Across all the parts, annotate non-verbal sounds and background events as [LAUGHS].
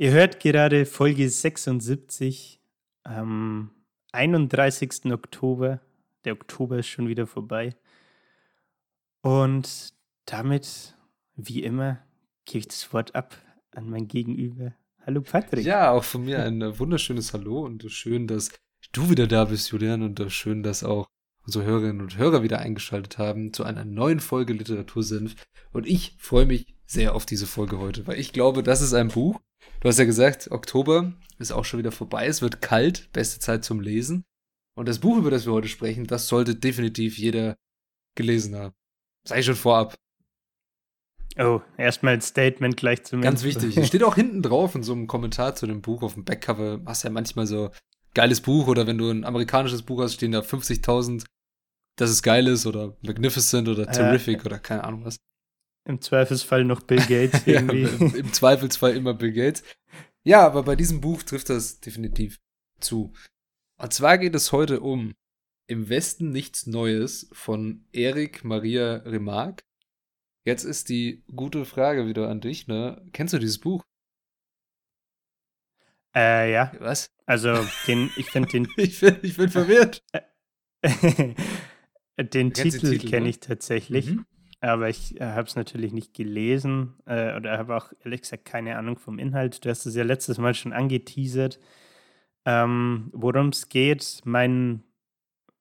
Ihr hört gerade Folge 76 am 31. Oktober. Der Oktober ist schon wieder vorbei. Und damit, wie immer, gebe ich das Wort ab an mein Gegenüber. Hallo Patrick. Ja, auch von mir ein wunderschönes Hallo und schön, dass du wieder da bist, Julian, und schön, dass auch unsere Hörerinnen und Hörer wieder eingeschaltet haben zu einer neuen Folge Literatursenf. Und ich freue mich sehr auf diese Folge heute, weil ich glaube, das ist ein Buch, Du hast ja gesagt, Oktober ist auch schon wieder vorbei. Es wird kalt, beste Zeit zum Lesen. Und das Buch, über das wir heute sprechen, das sollte definitiv jeder gelesen haben. Sei schon vorab. Oh, erstmal ein Statement gleich zum Ganz wichtig. Steht auch [LAUGHS] hinten drauf in so einem Kommentar zu dem Buch auf dem Backcover. Hast ja manchmal so geiles Buch oder wenn du ein amerikanisches Buch hast, stehen da 50.000, dass es geil ist oder magnificent oder terrific äh, oder keine Ahnung was. Im Zweifelsfall noch Bill Gates [LAUGHS] irgendwie. ja, im, Zweifelsfall immer Bill Gates. Ja, aber bei diesem Buch trifft das definitiv zu. Und zwar geht es heute um Im Westen nichts Neues von Erik Maria Remarque. Jetzt ist die gute Frage wieder an dich, ne? Kennst du dieses Buch? Äh, ja. Was? Also, den, ich finde den. [LAUGHS] ich, bin, ich bin verwirrt. [LAUGHS] den Titel, Titel kenne ne? ich tatsächlich. Mhm. Aber ich äh, habe es natürlich nicht gelesen äh, oder habe auch ehrlich gesagt keine Ahnung vom Inhalt. Du hast es ja letztes Mal schon angeteasert. Ähm, Worum es geht, mein,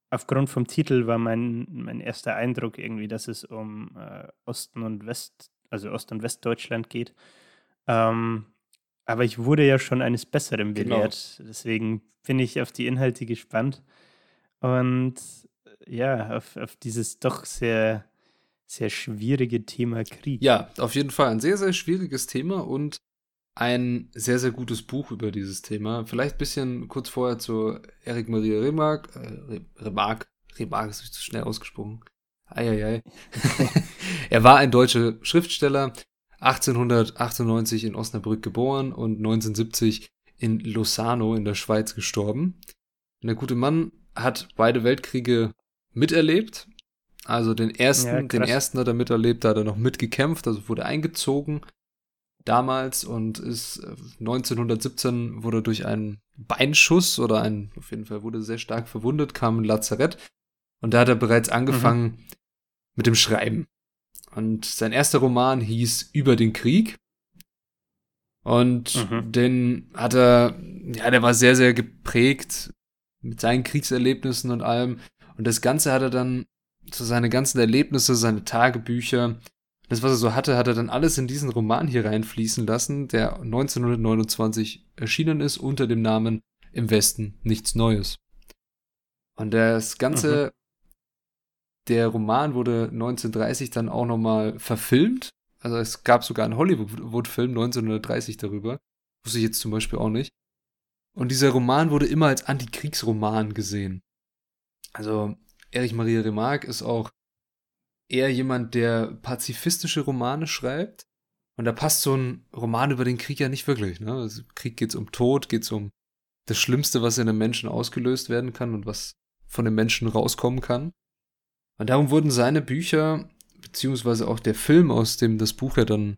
aufgrund vom Titel war mein, mein erster Eindruck irgendwie, dass es um äh, Osten und West, also Ost- und Westdeutschland geht. Ähm, aber ich wurde ja schon eines Besseren genau. belehrt. Genau. Deswegen bin ich auf die Inhalte gespannt. Und äh, ja, auf, auf dieses doch sehr sehr schwierige Thema Krieg. Ja, auf jeden Fall ein sehr, sehr schwieriges Thema und ein sehr, sehr gutes Buch über dieses Thema. Vielleicht ein bisschen kurz vorher zu Eric Maria Remarque. Äh, Remarque, Remarque ist zu schnell ausgesprochen. Eieiei. [LAUGHS] er war ein deutscher Schriftsteller, 1898 in Osnabrück geboren und 1970 in Lossano in der Schweiz gestorben. Und der gute Mann hat beide Weltkriege miterlebt also den ersten, ja, den ersten hat er miterlebt, da hat er noch mitgekämpft, also wurde eingezogen damals und ist 1917 äh, wurde durch einen Beinschuss oder ein, auf jeden Fall wurde sehr stark verwundet, kam ein Lazarett und da hat er bereits angefangen mhm. mit dem Schreiben. Und sein erster Roman hieß Über den Krieg. Und mhm. den hat er, ja, der war sehr, sehr geprägt mit seinen Kriegserlebnissen und allem. Und das Ganze hat er dann so seine ganzen Erlebnisse, seine Tagebücher, das, was er so hatte, hat er dann alles in diesen Roman hier reinfließen lassen, der 1929 erschienen ist unter dem Namen Im Westen nichts Neues. Und das Ganze, mhm. der Roman wurde 1930 dann auch nochmal verfilmt. Also es gab sogar einen Hollywood-Film 1930 darüber. Wusste ich jetzt zum Beispiel auch nicht. Und dieser Roman wurde immer als Antikriegsroman gesehen. Also Erich Maria Remarque ist auch eher jemand, der pazifistische Romane schreibt. Und da passt so ein Roman über den Krieg ja nicht wirklich. Ne? Also Krieg geht's um Tod, geht's um das Schlimmste, was in einem Menschen ausgelöst werden kann und was von dem Menschen rauskommen kann. Und darum wurden seine Bücher, beziehungsweise auch der Film, aus dem das Buch ja dann,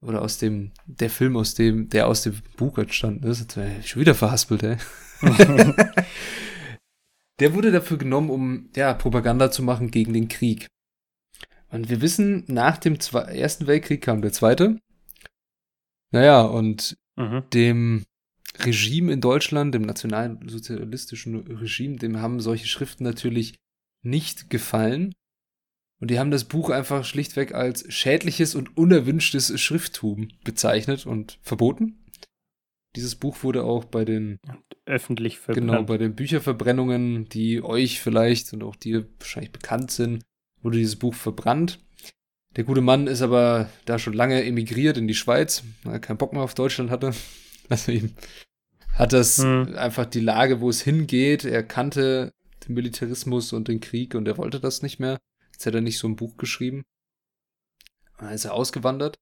oder aus dem, der Film, aus dem, der aus dem Buch entstanden ist, jetzt schon wieder verhaspelt, ey. [LAUGHS] [LAUGHS] der wurde dafür genommen, um ja, Propaganda zu machen gegen den Krieg. Und wir wissen, nach dem Zwe Ersten Weltkrieg kam der Zweite. Naja, und mhm. dem Regime in Deutschland, dem nationalsozialistischen Regime, dem haben solche Schriften natürlich nicht gefallen. Und die haben das Buch einfach schlichtweg als schädliches und unerwünschtes Schrifttum bezeichnet und verboten. Dieses Buch wurde auch bei den öffentlich verbrannt. Genau, bei den Bücherverbrennungen, die euch vielleicht und auch dir wahrscheinlich bekannt sind, wurde dieses Buch verbrannt. Der gute Mann ist aber da schon lange emigriert in die Schweiz, weil er keinen Bock mehr auf Deutschland hatte. [LAUGHS] Also ihm hat das hm. einfach die Lage, wo es hingeht. Er kannte den Militarismus und den Krieg und er wollte das nicht mehr. Jetzt hat er nicht so ein Buch geschrieben. Dann ist er ausgewandert.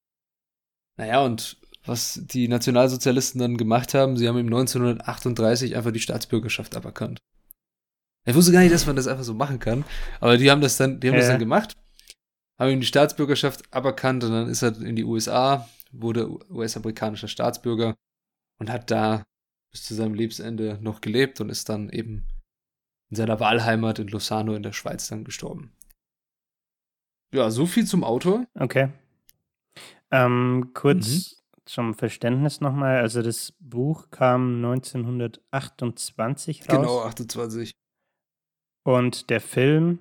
Naja, und was die Nationalsozialisten dann gemacht haben, sie haben ihm 1938 einfach die Staatsbürgerschaft aberkannt. Ich wusste gar nicht, dass man das einfach so machen kann, aber die haben das dann, die haben ja. das dann gemacht, haben ihm die Staatsbürgerschaft aberkannt und dann ist er in die USA, wurde US-amerikanischer Staatsbürger und hat da bis zu seinem Lebensende noch gelebt und ist dann eben in seiner Wahlheimat in Lossano in der Schweiz dann gestorben. Ja, so viel zum Autor. Okay. Ähm, kurz mhm. Zum Verständnis nochmal. Also das Buch kam 1928 raus. Genau, 28. Und der Film,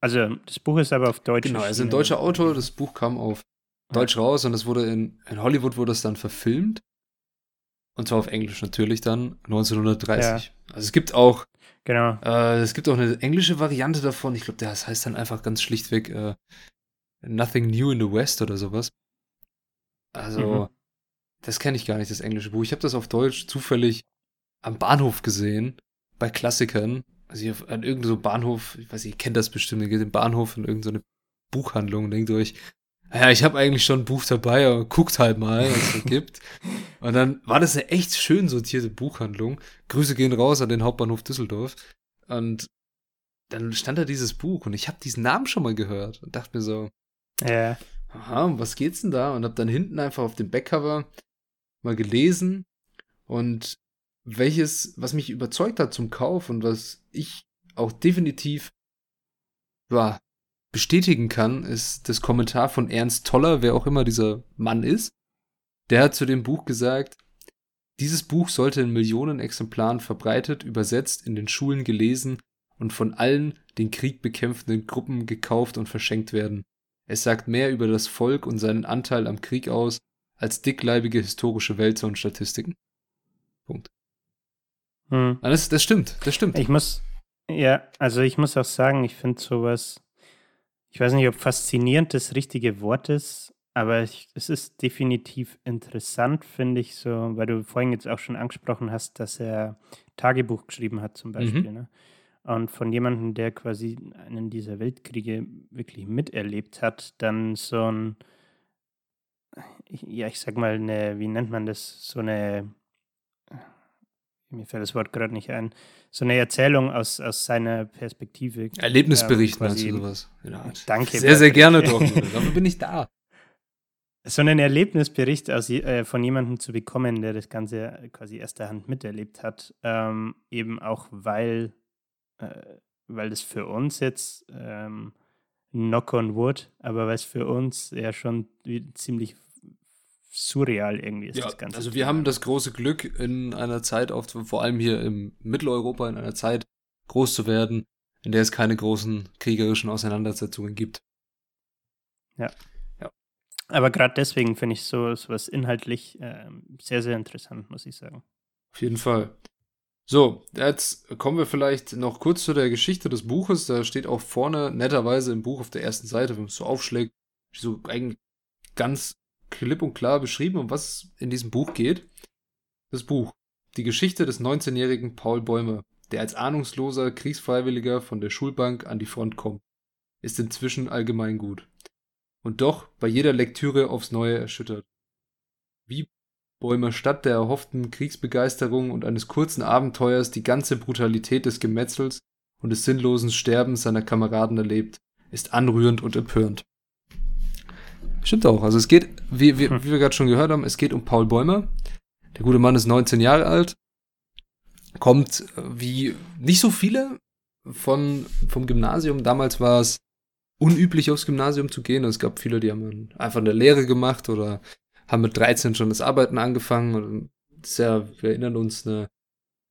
also das Buch ist aber auf Deutsch. Genau, also ein deutscher Autor, das Buch kam auf Deutsch raus und es wurde in, in Hollywood wurde es dann verfilmt. Und zwar auf Englisch natürlich dann, 1930. Ja. Also es gibt auch Genau. Äh, es gibt auch eine englische Variante davon. Ich glaube, das heißt dann einfach ganz schlichtweg äh, Nothing New in the West oder sowas. Also, mhm. Das kenne ich gar nicht, das englische Buch. Ich habe das auf Deutsch zufällig am Bahnhof gesehen, bei Klassikern. Also hier an irgendeinem so Bahnhof, ich weiß nicht, ihr kennt das bestimmt, ihr geht im Bahnhof in irgendeine so Buchhandlung und denkt euch, ja, ich habe eigentlich schon ein Buch dabei, aber guckt halt mal, was es [LAUGHS] gibt. Und dann war das eine echt schön sortierte Buchhandlung. Grüße gehen raus an den Hauptbahnhof Düsseldorf. Und dann stand da dieses Buch und ich habe diesen Namen schon mal gehört und dachte mir so, ja. aha, um was geht's denn da? Und habe dann hinten einfach auf dem Backcover mal gelesen und welches, was mich überzeugt hat zum Kauf und was ich auch definitiv ja, bestätigen kann, ist das Kommentar von Ernst Toller, wer auch immer dieser Mann ist. Der hat zu dem Buch gesagt, dieses Buch sollte in Millionen Exemplaren verbreitet, übersetzt, in den Schulen gelesen und von allen den Krieg bekämpfenden Gruppen gekauft und verschenkt werden. Es sagt mehr über das Volk und seinen Anteil am Krieg aus, als dickleibige historische Wälzer und Statistiken. Punkt. Hm. Das, das stimmt, das stimmt. Ich muss, ja, also ich muss auch sagen, ich finde sowas ich weiß nicht, ob faszinierend das richtige Wort ist, aber ich, es ist definitiv interessant, finde ich, so, weil du vorhin jetzt auch schon angesprochen hast, dass er Tagebuch geschrieben hat, zum Beispiel. Mhm. Ne? Und von jemandem, der quasi einen dieser Weltkriege wirklich miterlebt hat, dann so ein, ja, ich sag mal, eine, wie nennt man das, so eine mir fällt das Wort gerade nicht ein, so eine Erzählung aus, aus seiner Perspektive. Erlebnisbericht ähm, meinst du sowas? Ja, danke. Sehr, sehr gerne doch. [LAUGHS] Dafür bin ich da. So einen Erlebnisbericht aus, äh, von jemandem zu bekommen, der das Ganze quasi erster Hand miterlebt hat, ähm, eben auch weil, äh, weil das für uns jetzt ähm, knock on wood, aber weil es für uns ja schon ziemlich surreal irgendwie ist ja, das Ganze. Also wir haben das große Glück, in einer Zeit, auf, vor allem hier im Mitteleuropa, in einer Zeit groß zu werden, in der es keine großen kriegerischen Auseinandersetzungen gibt. Ja. ja. Aber gerade deswegen finde ich so was inhaltlich äh, sehr, sehr interessant, muss ich sagen. Auf jeden Fall. So, jetzt kommen wir vielleicht noch kurz zu der Geschichte des Buches. Da steht auch vorne netterweise im Buch auf der ersten Seite, wenn man es so aufschlägt, so eigentlich ganz klipp und klar beschrieben, um was in diesem Buch geht. Das Buch. Die Geschichte des 19-jährigen Paul Bäumer, der als ahnungsloser Kriegsfreiwilliger von der Schulbank an die Front kommt, ist inzwischen allgemeingut. Und doch bei jeder Lektüre aufs Neue erschüttert. Wie Bäumer statt der erhofften Kriegsbegeisterung und eines kurzen Abenteuers die ganze Brutalität des Gemetzels und des sinnlosen Sterbens seiner Kameraden erlebt, ist anrührend und empörend. Stimmt auch. Also es geht, wie, wie, hm. wie wir gerade schon gehört haben, es geht um Paul Bäumer. Der gute Mann ist 19 Jahre alt, kommt äh, wie nicht so viele von, vom Gymnasium. Damals war es unüblich, aufs Gymnasium zu gehen. Es gab viele, die haben einfach eine Lehre gemacht oder haben mit 13 schon das Arbeiten angefangen. Und das ist ja, wir erinnern uns, eine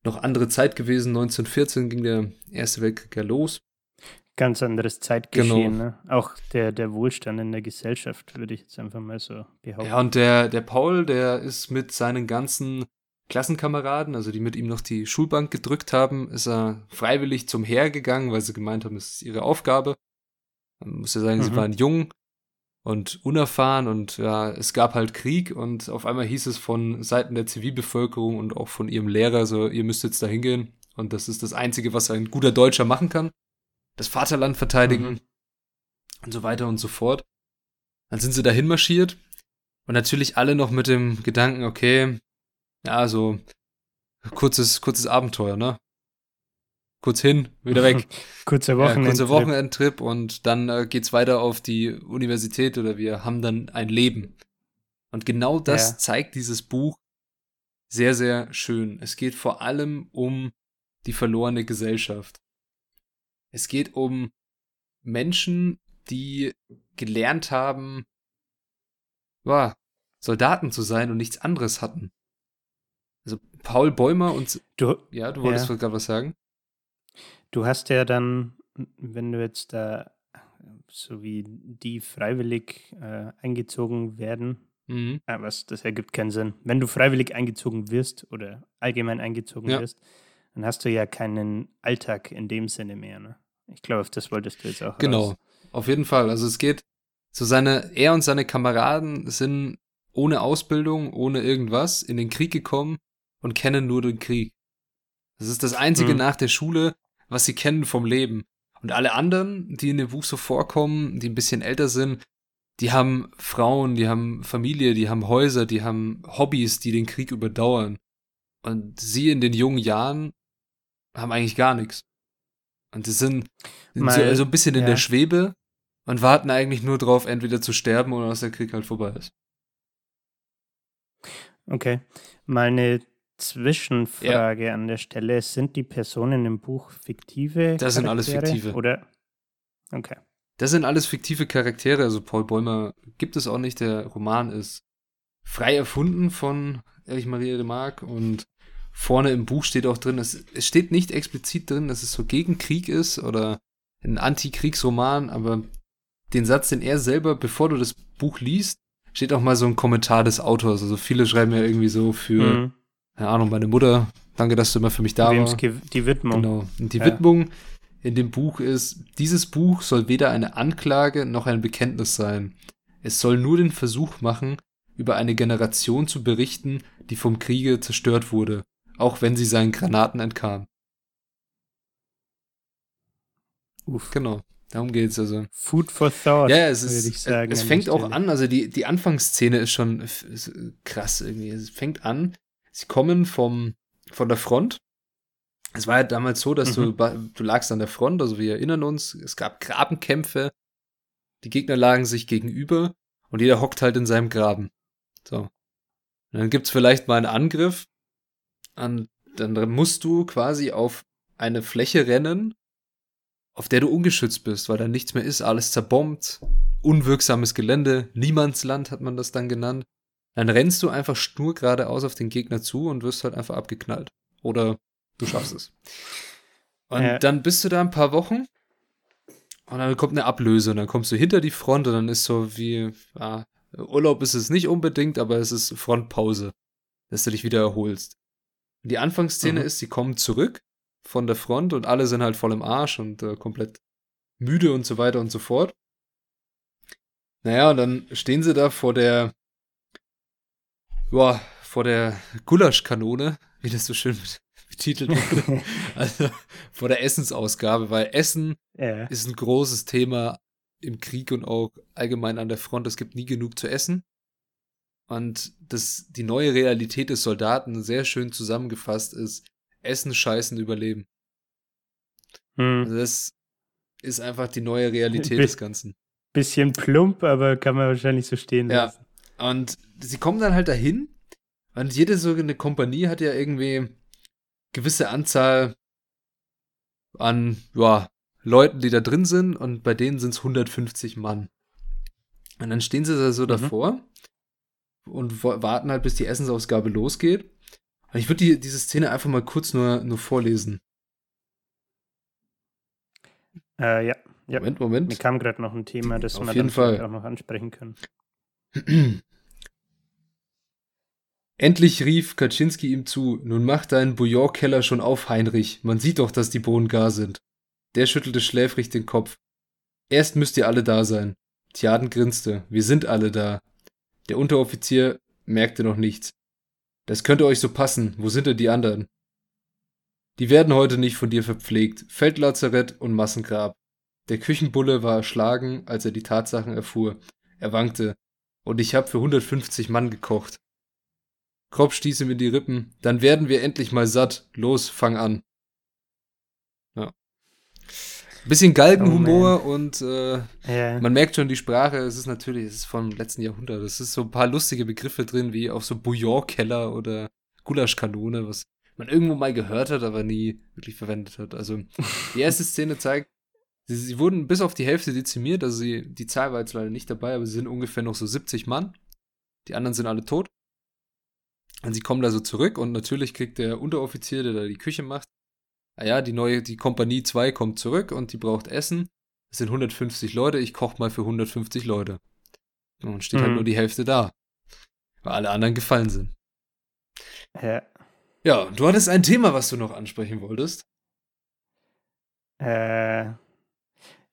noch andere Zeit gewesen. 1914 ging der Erste Weltkrieg ja los. Ganz anderes Zeitgeschehen, genau. ne? Auch der, der Wohlstand in der Gesellschaft, würde ich jetzt einfach mal so behaupten. Ja, und der, der Paul, der ist mit seinen ganzen Klassenkameraden, also die mit ihm noch die Schulbank gedrückt haben, ist er freiwillig zum Heer gegangen, weil sie gemeint haben, es ist ihre Aufgabe. Man muss ja sagen, mhm. sie waren jung und unerfahren und ja, es gab halt Krieg und auf einmal hieß es von Seiten der Zivilbevölkerung und auch von ihrem Lehrer so, ihr müsst jetzt da hingehen und das ist das Einzige, was ein guter Deutscher machen kann. Das Vaterland verteidigen mhm. und so weiter und so fort. Dann sind sie dahin marschiert und natürlich alle noch mit dem Gedanken, okay, ja, so kurzes, kurzes Abenteuer, ne? Kurz hin, wieder weg. [LAUGHS] kurzer Wochenendtrip. Ja, kurzer Wochenendtrip und dann äh, geht's weiter auf die Universität oder wir haben dann ein Leben. Und genau das ja. zeigt dieses Buch sehr, sehr schön. Es geht vor allem um die verlorene Gesellschaft. Es geht um Menschen, die gelernt haben, ja, Soldaten zu sein und nichts anderes hatten. Also Paul Bäumer und du, ja, du wolltest ja. gerade was sagen. Du hast ja dann, wenn du jetzt da so wie die freiwillig äh, eingezogen werden, mhm. äh, was das ergibt keinen Sinn. Wenn du freiwillig eingezogen wirst oder allgemein eingezogen ja. wirst, dann hast du ja keinen Alltag in dem Sinne mehr. Ne? Ich glaube, auf das wolltest du jetzt auch. Genau, raus. auf jeden Fall. Also es geht so seine, er und seine Kameraden sind ohne Ausbildung, ohne irgendwas in den Krieg gekommen und kennen nur den Krieg. Das ist das Einzige hm. nach der Schule, was sie kennen vom Leben. Und alle anderen, die in dem Buch so vorkommen, die ein bisschen älter sind, die haben Frauen, die haben Familie, die haben Häuser, die haben Hobbys, die den Krieg überdauern. Und sie in den jungen Jahren haben eigentlich gar nichts. Und sie sind, sind Mal, so, ein bisschen in ja. der Schwebe und warten eigentlich nur drauf, entweder zu sterben oder dass der Krieg halt vorbei ist. Okay. Mal eine Zwischenfrage ja. an der Stelle. Sind die Personen im Buch fiktive? Das Charaktere, sind alles fiktive. Oder? Okay. Das sind alles fiktive Charaktere. Also Paul Bäumer gibt es auch nicht. Der Roman ist frei erfunden von Erich Maria Remarque und vorne im Buch steht auch drin, es, es steht nicht explizit drin, dass es so gegen Krieg ist oder ein Antikriegsroman, aber den Satz, den er selber, bevor du das Buch liest, steht auch mal so ein Kommentar des Autors. Also viele schreiben ja irgendwie so für, mhm keine Ahnung, meine Mutter, danke, dass du immer für mich da warst. Die Widmung. Genau. Und die ja. Widmung in dem Buch ist, dieses Buch soll weder eine Anklage noch ein Bekenntnis sein. Es soll nur den Versuch machen, über eine Generation zu berichten, die vom Kriege zerstört wurde, auch wenn sie seinen Granaten entkam. Uff. Genau. Darum geht's also. Food for thought. Ja, es ist, sagen, es fängt auch an, also die, die Anfangsszene ist schon ist krass irgendwie. Es fängt an, Sie kommen vom, von der Front. Es war ja damals so, dass mhm. du, du lagst an der Front, also wir erinnern uns, es gab Grabenkämpfe, die Gegner lagen sich gegenüber und jeder hockt halt in seinem Graben. So. Und dann gibt's vielleicht mal einen Angriff, an, dann musst du quasi auf eine Fläche rennen, auf der du ungeschützt bist, weil da nichts mehr ist, alles zerbombt, unwirksames Gelände, Niemandsland hat man das dann genannt. Dann rennst du einfach stur geradeaus auf den Gegner zu und wirst halt einfach abgeknallt. Oder du schaffst es. Und ja. dann bist du da ein paar Wochen und dann kommt eine Ablöse und dann kommst du hinter die Front und dann ist so wie, ja, Urlaub ist es nicht unbedingt, aber es ist Frontpause, dass du dich wieder erholst. Die Anfangsszene mhm. ist, sie kommen zurück von der Front und alle sind halt voll im Arsch und äh, komplett müde und so weiter und so fort. Naja, und dann stehen sie da vor der boah, vor der Gulaschkanone, wie das so schön [LAUGHS] betitelt wurde. [LAUGHS] also vor der Essensausgabe, weil Essen ja. ist ein großes Thema im Krieg und auch allgemein an der Front. Es gibt nie genug zu essen. Und das, die neue Realität des Soldaten sehr schön zusammengefasst ist, Essen, Scheißen, Überleben. Hm. Also das ist einfach die neue Realität des Ganzen. Bisschen plump, aber kann man wahrscheinlich so stehen lassen. Ja, und sie kommen dann halt dahin und jede so eine Kompanie hat ja irgendwie gewisse Anzahl an ja, Leuten, die da drin sind und bei denen sind es 150 Mann. Und dann stehen sie da so mhm. davor und warten halt, bis die Essensausgabe losgeht. Und ich würde die, diese Szene einfach mal kurz nur, nur vorlesen. Äh, ja, ja. Moment, Moment. Mir kam gerade noch ein Thema, das Auf wir jeden Fall. auch noch ansprechen können. [CLEARS THROAT] Endlich rief Kaczynski ihm zu, nun mach deinen Bouillon-Keller schon auf, Heinrich, man sieht doch, dass die Bohnen gar sind. Der schüttelte schläfrig den Kopf. Erst müsst ihr alle da sein. Tjaden grinste. Wir sind alle da. Der Unteroffizier merkte noch nichts. Das könnte euch so passen. Wo sind denn die anderen? Die werden heute nicht von dir verpflegt. Feldlazarett und Massengrab. Der Küchenbulle war erschlagen, als er die Tatsachen erfuhr. Er wankte. Und ich hab für 150 Mann gekocht. Kropp stieß ihm in die Rippen. Dann werden wir endlich mal satt. Los, fang an. Bisschen Galgenhumor oh und äh, yeah. man merkt schon die Sprache, es ist natürlich, es ist vom letzten Jahrhundert. Es ist so ein paar lustige Begriffe drin, wie auch so Bouillon-Keller oder Gulaschkanone, was man irgendwo mal gehört hat, aber nie wirklich verwendet hat. Also die erste [LAUGHS] Szene zeigt, sie, sie wurden bis auf die Hälfte dezimiert, also sie, die Zahl war jetzt leider nicht dabei, aber sie sind ungefähr noch so 70 Mann. Die anderen sind alle tot. Und sie kommen da so zurück und natürlich kriegt der Unteroffizier, der da die Küche macht, ja, die neue, die Kompanie 2 kommt zurück und die braucht Essen. Es sind 150 Leute, ich koche mal für 150 Leute. Und steht halt mhm. halt nur die Hälfte da. Weil alle anderen gefallen sind. Ja. Ja, du hattest ein Thema, was du noch ansprechen wolltest. Äh,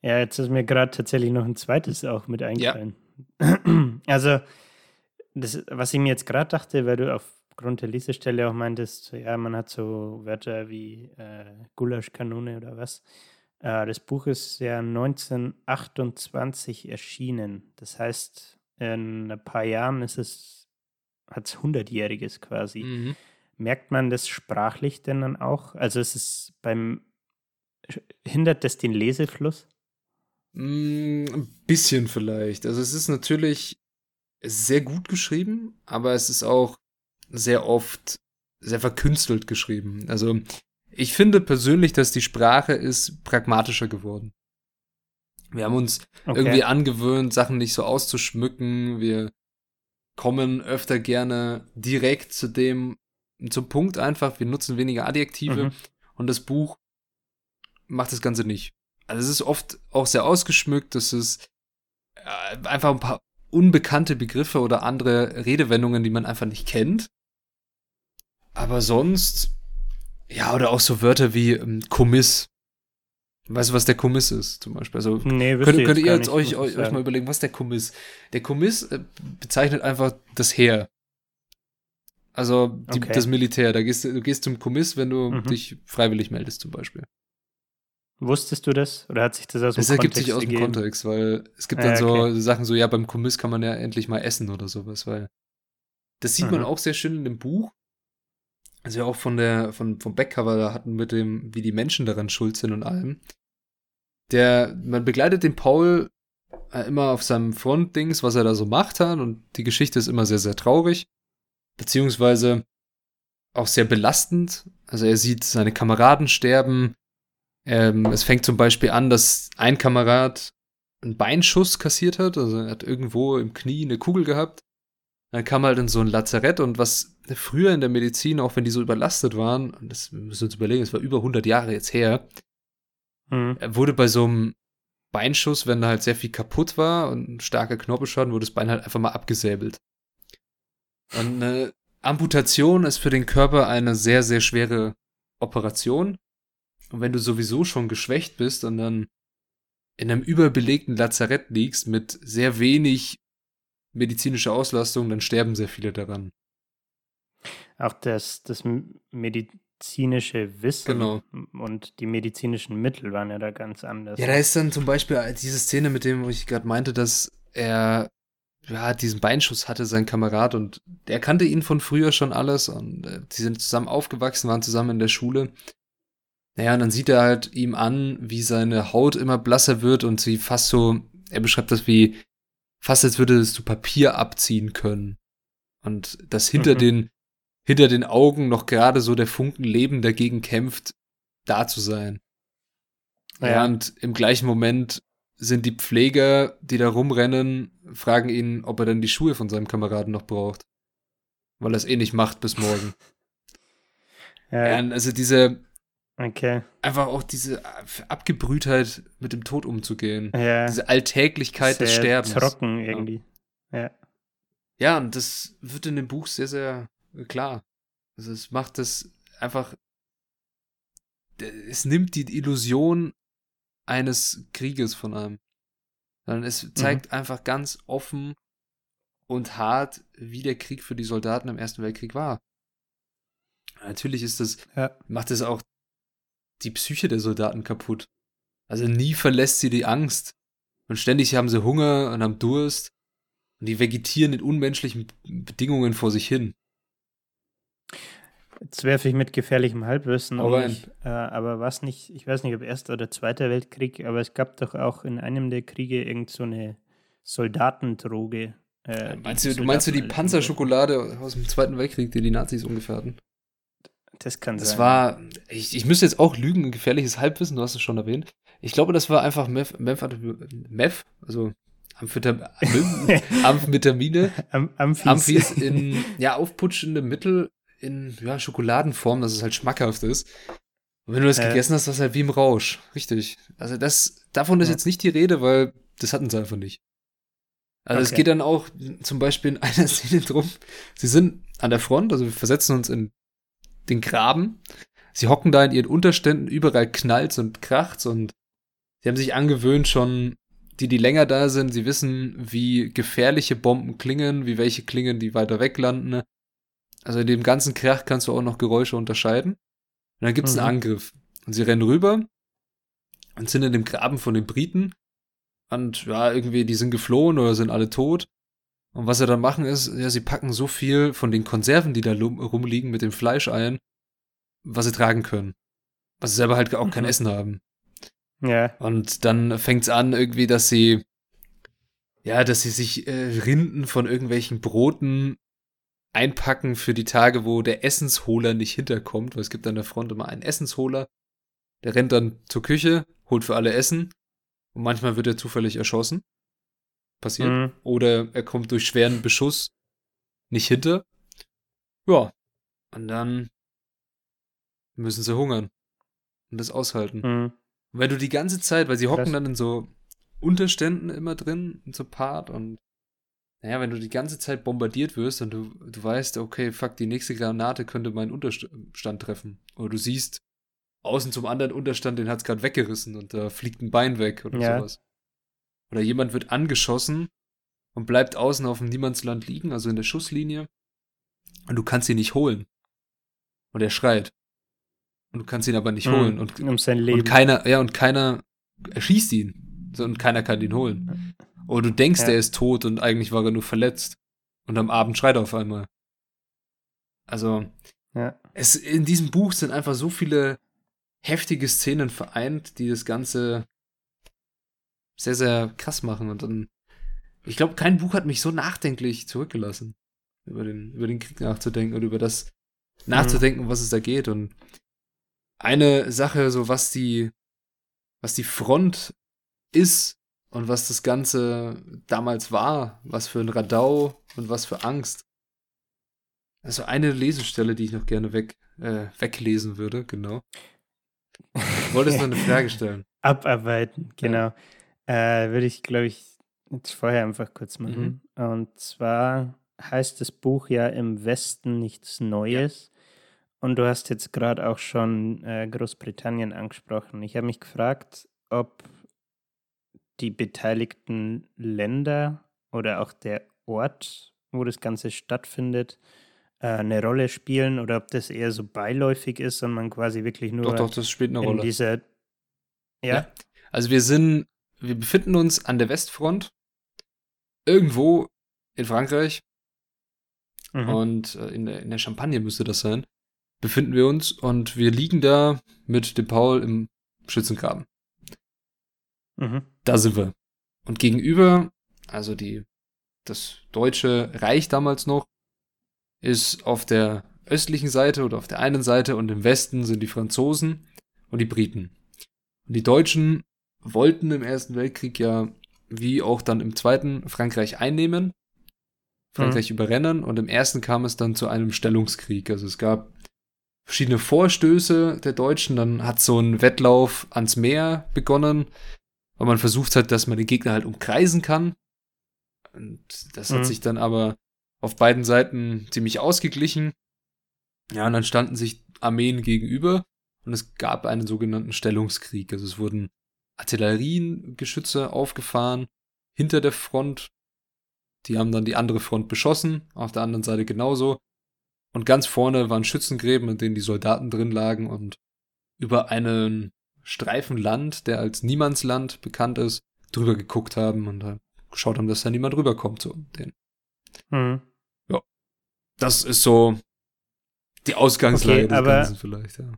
ja, jetzt ist mir gerade tatsächlich noch ein zweites auch mit eingefallen. Ja. [CLEARS THROAT] Also, das, was ich mir jetzt gerade dachte, weil du aufgrund der Lesestelle auch meintest, ja, man hat so Wörter wie äh, Gulaschkanone oder was. Äh, das Buch ist ja 1928 erschienen. Das heißt, in ein paar Jahren ist es, hat es 100-jähriges quasi. Mhm. Merkt man das sprachlich denn dann auch? Also ist es beim, hindert das den Lesefluss? Mm, ein bisschen vielleicht. Also es ist natürlich sehr gut geschrieben, aber es ist auch sehr oft sehr verkünstelt geschrieben. Also ich finde persönlich, dass die Sprache ist pragmatischer geworden. Wir haben uns okay. irgendwie angewöhnt, Sachen nicht so auszuschmücken. Wir kommen öfter gerne direkt zu dem, zum Punkt einfach. Wir nutzen weniger Adjektive mhm. und das Buch macht das Ganze nicht. Also es ist oft auch sehr ausgeschmückt. Es ist äh, einfach ein paar unbekannte Begriffe oder andere Redewendungen, die man einfach nicht kennt. Aber sonst, ja, oder auch so Wörter wie ähm, Kommiss. Weißt du, was der Kommiss ist, zum Beispiel? Also, nee, könnt, könnt ihr jetzt euch, euch, euch, mal überlegen, was der Kommiss? Der Kommiss äh, bezeichnet einfach das Heer. Also die, okay. das Militär. Da gehst, du gehst zum Kommiss, wenn du mhm. dich freiwillig meldest, zum Beispiel. Wusstest du das? Oder hat sich das aus dem das Kontext ergibt sich aus dem Kontext, weil es gibt dann okay. so Sachen so, ja, beim Kommiss kann man ja endlich mal essen oder sowas, weil das sieht mhm. man auch sehr schön in dem Buch. Also ja auch von der, von, vom Backcover da hatten mit dem, wie die Menschen daran schuld sind und allem. Der, man begleitet den Paul äh, immer auf seinem Frontdings, was er da so macht hat und die Geschichte ist immer sehr, sehr traurig. Beziehungsweise auch sehr belastend. Also er sieht seine Kameraden sterben, ähm, es fängt zum Beispiel an, dass ein Kamerad einen Beinschuss kassiert hat, also er hat irgendwo im Knie eine Kugel gehabt. Dann kam halt in so ein Lazarett und was früher in der Medizin, auch wenn die so überlastet waren, das müssen wir uns überlegen, es war über 100 Jahre jetzt her, mhm. wurde bei so einem Beinschuss, wenn da halt sehr viel kaputt war und ein starker Knorpelschaden, wurde das Bein halt einfach mal abgesäbelt. Und eine Amputation ist für den Körper eine sehr, sehr schwere Operation. Und wenn du sowieso schon geschwächt bist und dann in einem überbelegten Lazarett liegst mit sehr wenig medizinischer Auslastung, dann sterben sehr viele daran. Auch das, das medizinische Wissen genau. und die medizinischen Mittel waren ja da ganz anders. Ja, da ist dann zum Beispiel diese Szene mit dem, wo ich gerade meinte, dass er ja, diesen Beinschuss hatte, sein Kamerad, und der kannte ihn von früher schon alles und äh, sie sind zusammen aufgewachsen, waren zusammen in der Schule. Naja, und dann sieht er halt ihm an, wie seine Haut immer blasser wird und sie fast so, er beschreibt das wie, fast als würde es zu Papier abziehen können. Und dass hinter mhm. den, hinter den Augen noch gerade so der Funken Leben dagegen kämpft, da zu sein. Naja, ja. und im gleichen Moment sind die Pfleger, die da rumrennen, fragen ihn, ob er denn die Schuhe von seinem Kameraden noch braucht. Weil er es eh nicht macht bis morgen. [LAUGHS] ja. ja also diese, Okay. Einfach auch diese Abgebrühtheit mit dem Tod umzugehen. Ja. Diese Alltäglichkeit sehr des Sterbens. trocken irgendwie. Ja. Ja, und das wird in dem Buch sehr, sehr klar. Also es macht das einfach. Es nimmt die Illusion eines Krieges von einem. sondern es zeigt mhm. einfach ganz offen und hart, wie der Krieg für die Soldaten im Ersten Weltkrieg war. Natürlich ist das, ja. macht es auch die Psyche der Soldaten kaputt. Also nie verlässt sie die Angst. Und ständig haben sie Hunger und haben Durst. Und die vegetieren in unmenschlichen Bedingungen vor sich hin. Jetzt werfe ich mit gefährlichem Halbwissen um mich, äh, aber was nicht, ich weiß nicht, ob Erster oder Zweiter Weltkrieg, aber es gab doch auch in einem der Kriege irgend so eine Soldatendroge. Äh, meinst du, du meinst du die Panzerschokolade aus dem Zweiten Weltkrieg, die die Nazis umgefahren hatten? Das kann das sein. Das war, ich, ich müsste jetzt auch lügen, gefährliches Halbwissen, du hast es schon erwähnt. Ich glaube, das war einfach Meth, Meth, Meth also Amphetam [LAUGHS] Amphetamine, Am Amphis. Amphis in, ja, aufputschende Mittel in, ja, Schokoladenform, dass es halt schmackhaft ist. Und wenn du das äh. gegessen hast, war es halt wie im Rausch. Richtig. Also das, davon ist ja. jetzt nicht die Rede, weil das hatten sie einfach nicht. Also okay. es geht dann auch zum Beispiel in [LAUGHS] einer Szene drum, sie sind an der Front, also wir versetzen uns in den Graben. Sie hocken da in ihren Unterständen, überall knallt's und kracht's und sie haben sich angewöhnt schon, die, die länger da sind, sie wissen, wie gefährliche Bomben klingen, wie welche klingen, die weiter weg landen. Also in dem ganzen Krach kannst du auch noch Geräusche unterscheiden. Und dann gibt's mhm. einen Angriff. Und sie rennen rüber und sind in dem Graben von den Briten. Und ja, irgendwie, die sind geflohen oder sind alle tot. Und was sie dann machen ist, ja, sie packen so viel von den Konserven, die da rumliegen, mit dem Fleisch ein, was sie tragen können. Was sie selber halt auch kein mhm. Essen haben. Ja. Und dann fängt's an irgendwie, dass sie, ja, dass sie sich äh, Rinden von irgendwelchen Broten einpacken für die Tage, wo der Essensholer nicht hinterkommt, weil es gibt an der Front immer einen Essensholer. Der rennt dann zur Küche, holt für alle Essen und manchmal wird er zufällig erschossen passiert. Mhm. Oder er kommt durch schweren Beschuss nicht hinter. Ja. Und dann müssen sie hungern. Und das aushalten. Mhm. Und wenn du die ganze Zeit, weil sie hocken Krass. dann in so Unterständen immer drin, in so Part und naja, wenn du die ganze Zeit bombardiert wirst und du, du weißt, okay, fuck, die nächste Granate könnte meinen Unterstand treffen. Oder du siehst, außen zum anderen Unterstand, den hat's gerade weggerissen und da fliegt ein Bein weg oder ja. sowas. Oder jemand wird angeschossen und bleibt außen auf dem Niemandsland liegen, also in der Schusslinie. Und du kannst ihn nicht holen. Und er schreit. Und du kannst ihn aber nicht mhm, holen. Und, um sein Leben. Und keiner, ja, und keiner erschießt ihn. Und keiner kann ihn holen. Oder du denkst, ja. er ist tot und eigentlich war er nur verletzt. Und am Abend schreit er auf einmal. Also, ja. es, in diesem Buch sind einfach so viele heftige Szenen vereint, die das Ganze sehr, sehr krass machen. Und dann, ich glaube, kein Buch hat mich so nachdenklich zurückgelassen, über den, über den Krieg nachzudenken und über das nachzudenken, mhm. was es da geht. Und eine Sache, so was die, was die Front ist und was das Ganze damals war, was für ein Radau und was für Angst. Also eine Lesestelle, die ich noch gerne weg, äh, weglesen würde, genau. Wolltest du eine [LAUGHS] Frage stellen? Abarbeiten, genau. Ja. Äh, würde ich, glaube ich, jetzt vorher einfach kurz machen. Mhm. Und zwar heißt das Buch ja im Westen nichts Neues. Ja. Und du hast jetzt gerade auch schon äh, Großbritannien angesprochen. Ich habe mich gefragt, ob die beteiligten Länder oder auch der Ort, wo das Ganze stattfindet, äh, eine Rolle spielen oder ob das eher so beiläufig ist und man quasi wirklich nur doch, doch, das spielt eine in Rolle. dieser ja? ja. Also wir sind wir befinden uns an der Westfront, irgendwo in Frankreich. Mhm. Und äh, in, der, in der Champagne müsste das sein. Befinden wir uns und wir liegen da mit dem Paul im Schützengraben. Mhm. Da sind wir. Und gegenüber, also die, das deutsche Reich damals noch, ist auf der östlichen Seite oder auf der einen Seite und im Westen sind die Franzosen und die Briten. Und die Deutschen wollten im Ersten Weltkrieg ja, wie auch dann im Zweiten, Frankreich einnehmen, Frankreich mhm. überrennen und im Ersten kam es dann zu einem Stellungskrieg. Also es gab verschiedene Vorstöße der Deutschen, dann hat so ein Wettlauf ans Meer begonnen, weil man versucht hat, dass man den Gegner halt umkreisen kann. Und das mhm. hat sich dann aber auf beiden Seiten ziemlich ausgeglichen. Ja, und dann standen sich Armeen gegenüber und es gab einen sogenannten Stellungskrieg. Also es wurden Artilleriegeschütze aufgefahren hinter der Front. Die haben dann die andere Front beschossen, auf der anderen Seite genauso. Und ganz vorne waren Schützengräben, in denen die Soldaten drin lagen und über einen Streifen Land, der als Niemandsland bekannt ist, drüber geguckt haben und halt geschaut haben, dass da niemand rüberkommt zu denen. Mhm. Ja. Das ist so die Ausgangslage okay, des Ganzen vielleicht, ja.